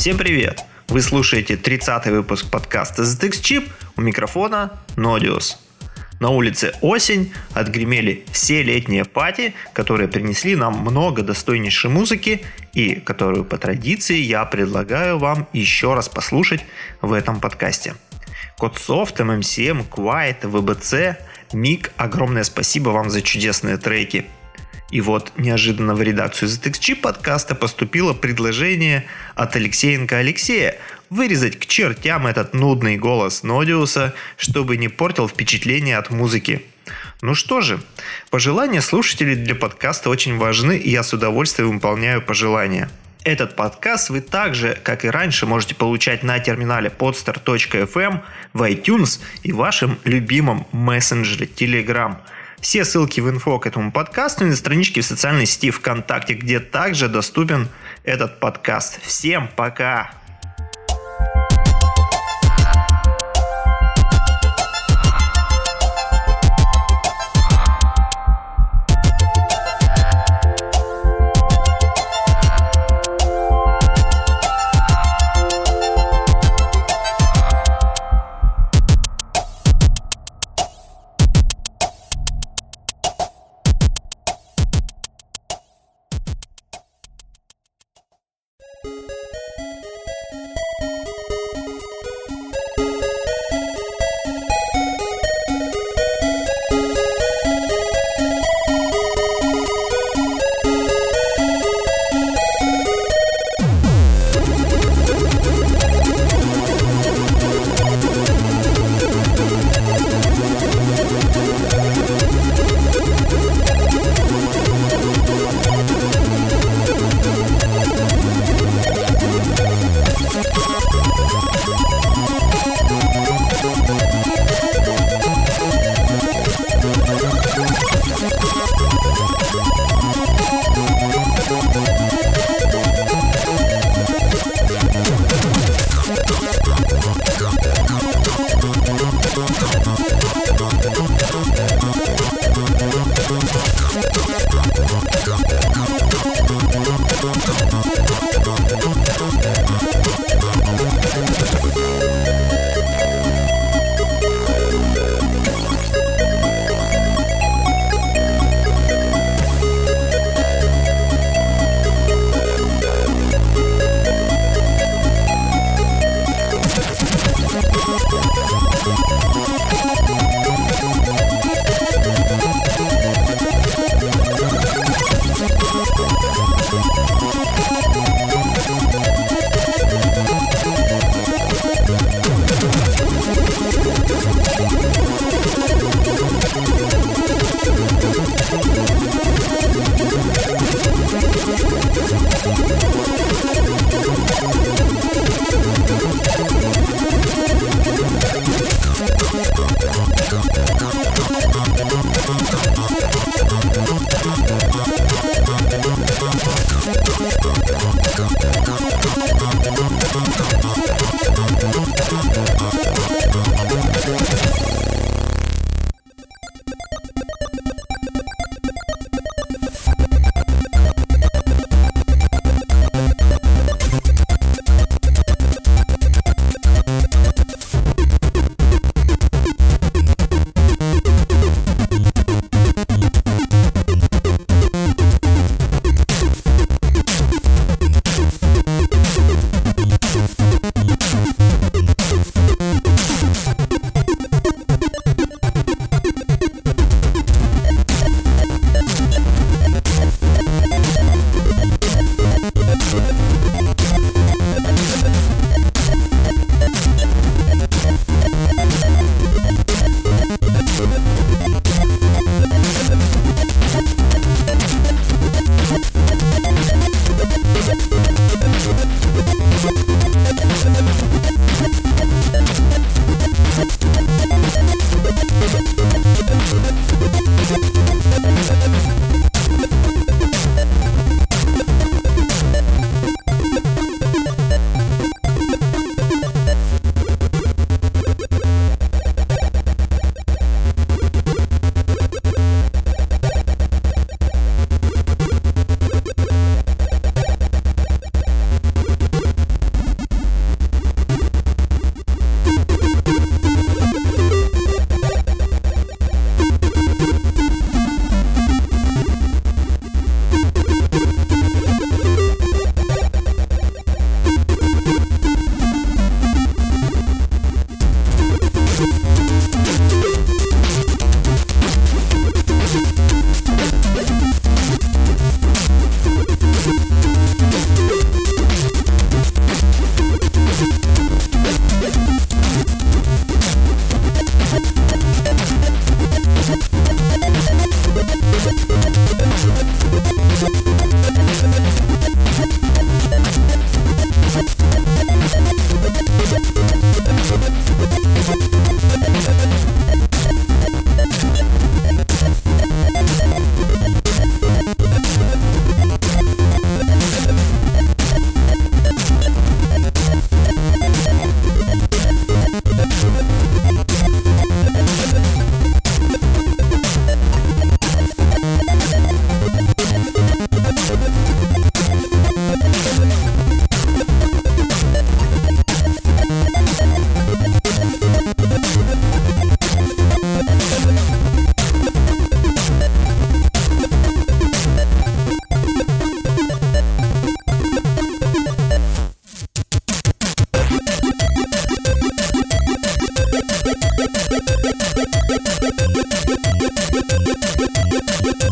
Всем привет! Вы слушаете 30-й выпуск подкаста ZX Chip у микрофона Nodius. На улице осень, отгремели все летние пати, которые принесли нам много достойнейшей музыки и которую по традиции я предлагаю вам еще раз послушать в этом подкасте. Кодсофт, MMCM, Quiet, VBC, Мик, огромное спасибо вам за чудесные треки – и вот неожиданно в редакцию ZXG подкаста поступило предложение от Алексеенко Алексея вырезать к чертям этот нудный голос Нодиуса, чтобы не портил впечатление от музыки. Ну что же, пожелания слушателей для подкаста очень важны, и я с удовольствием выполняю пожелания. Этот подкаст вы также, как и раньше, можете получать на терминале podstar.fm, в iTunes и вашем любимом мессенджере Telegram – все ссылки в инфо к этому подкасту и на страничке в социальной сети ВКонтакте, где также доступен этот подкаст. Всем пока!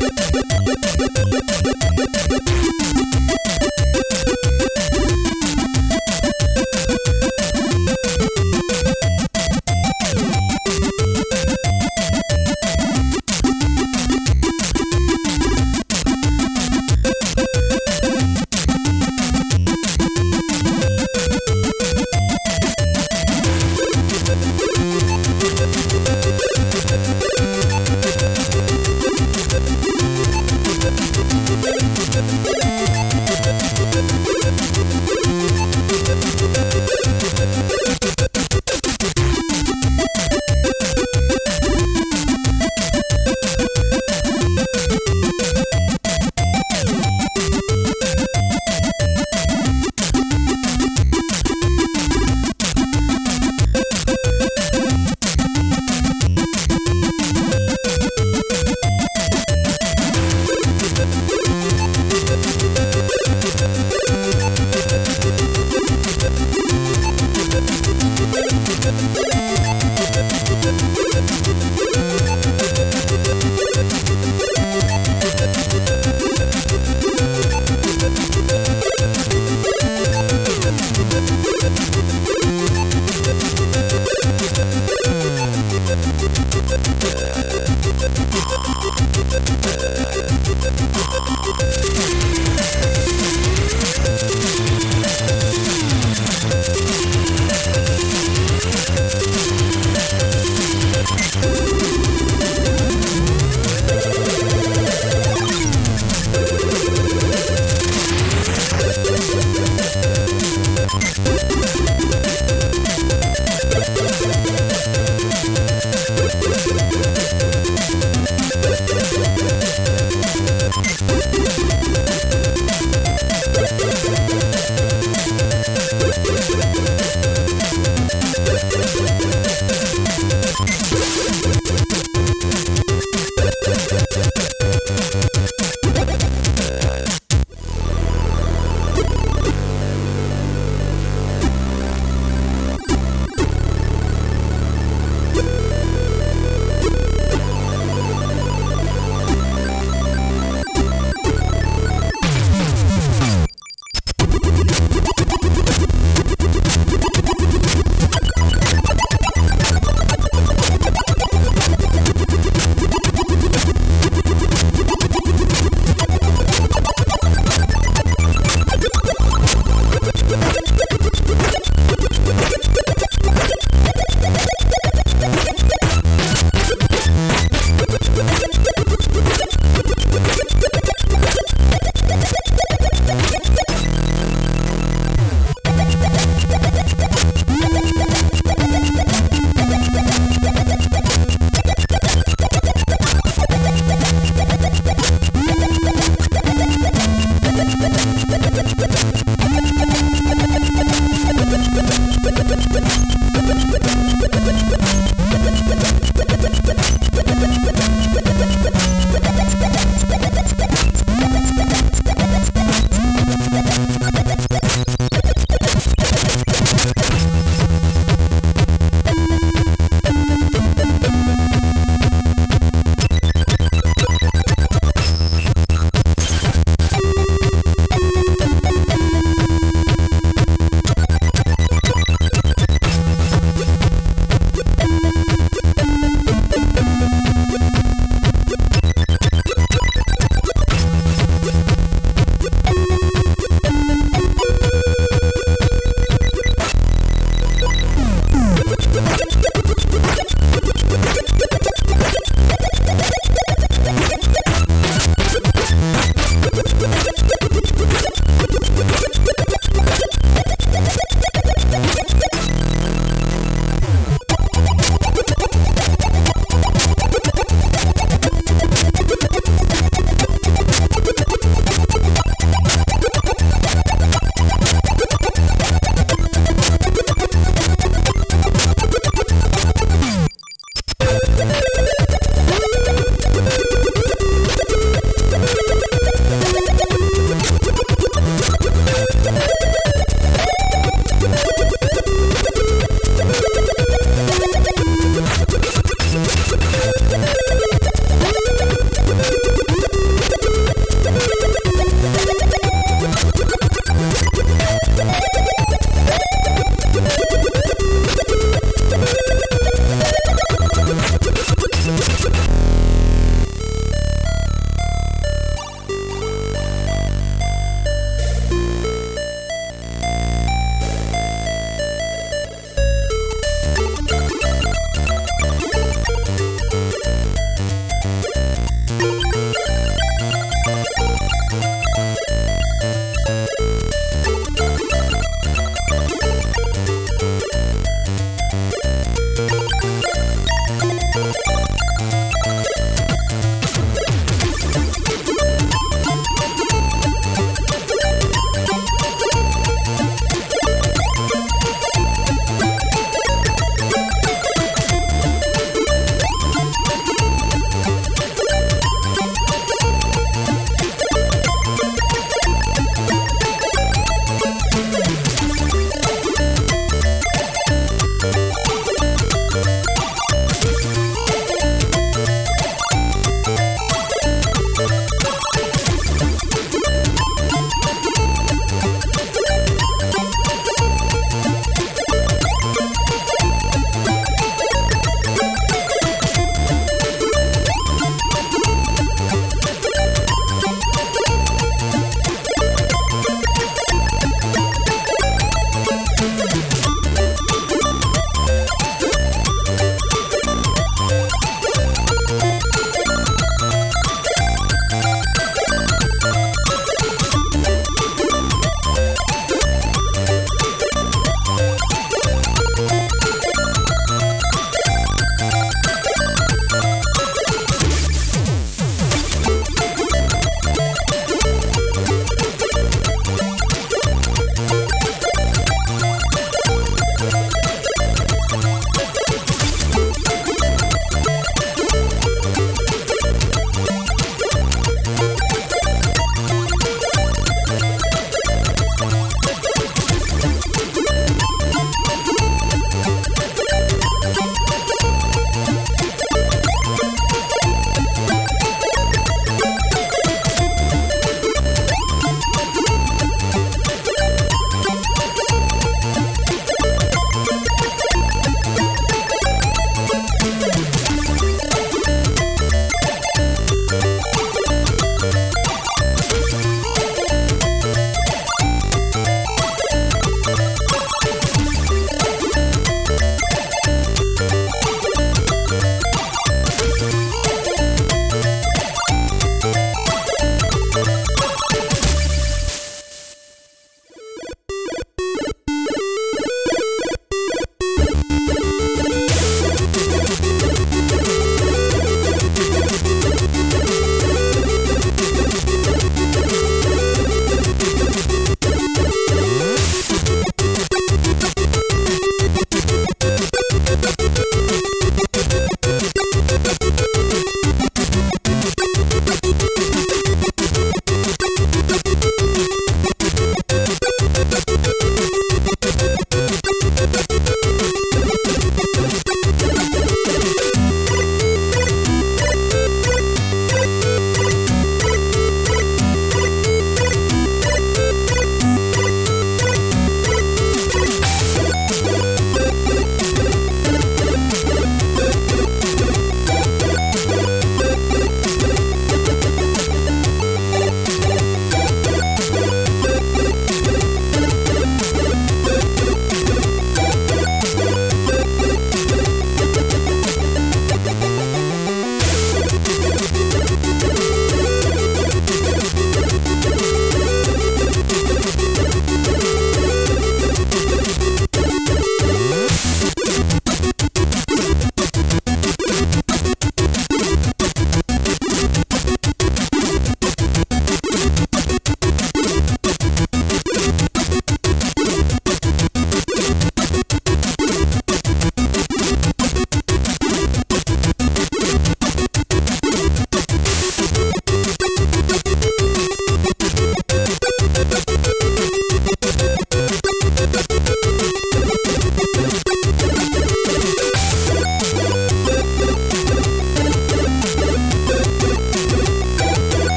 the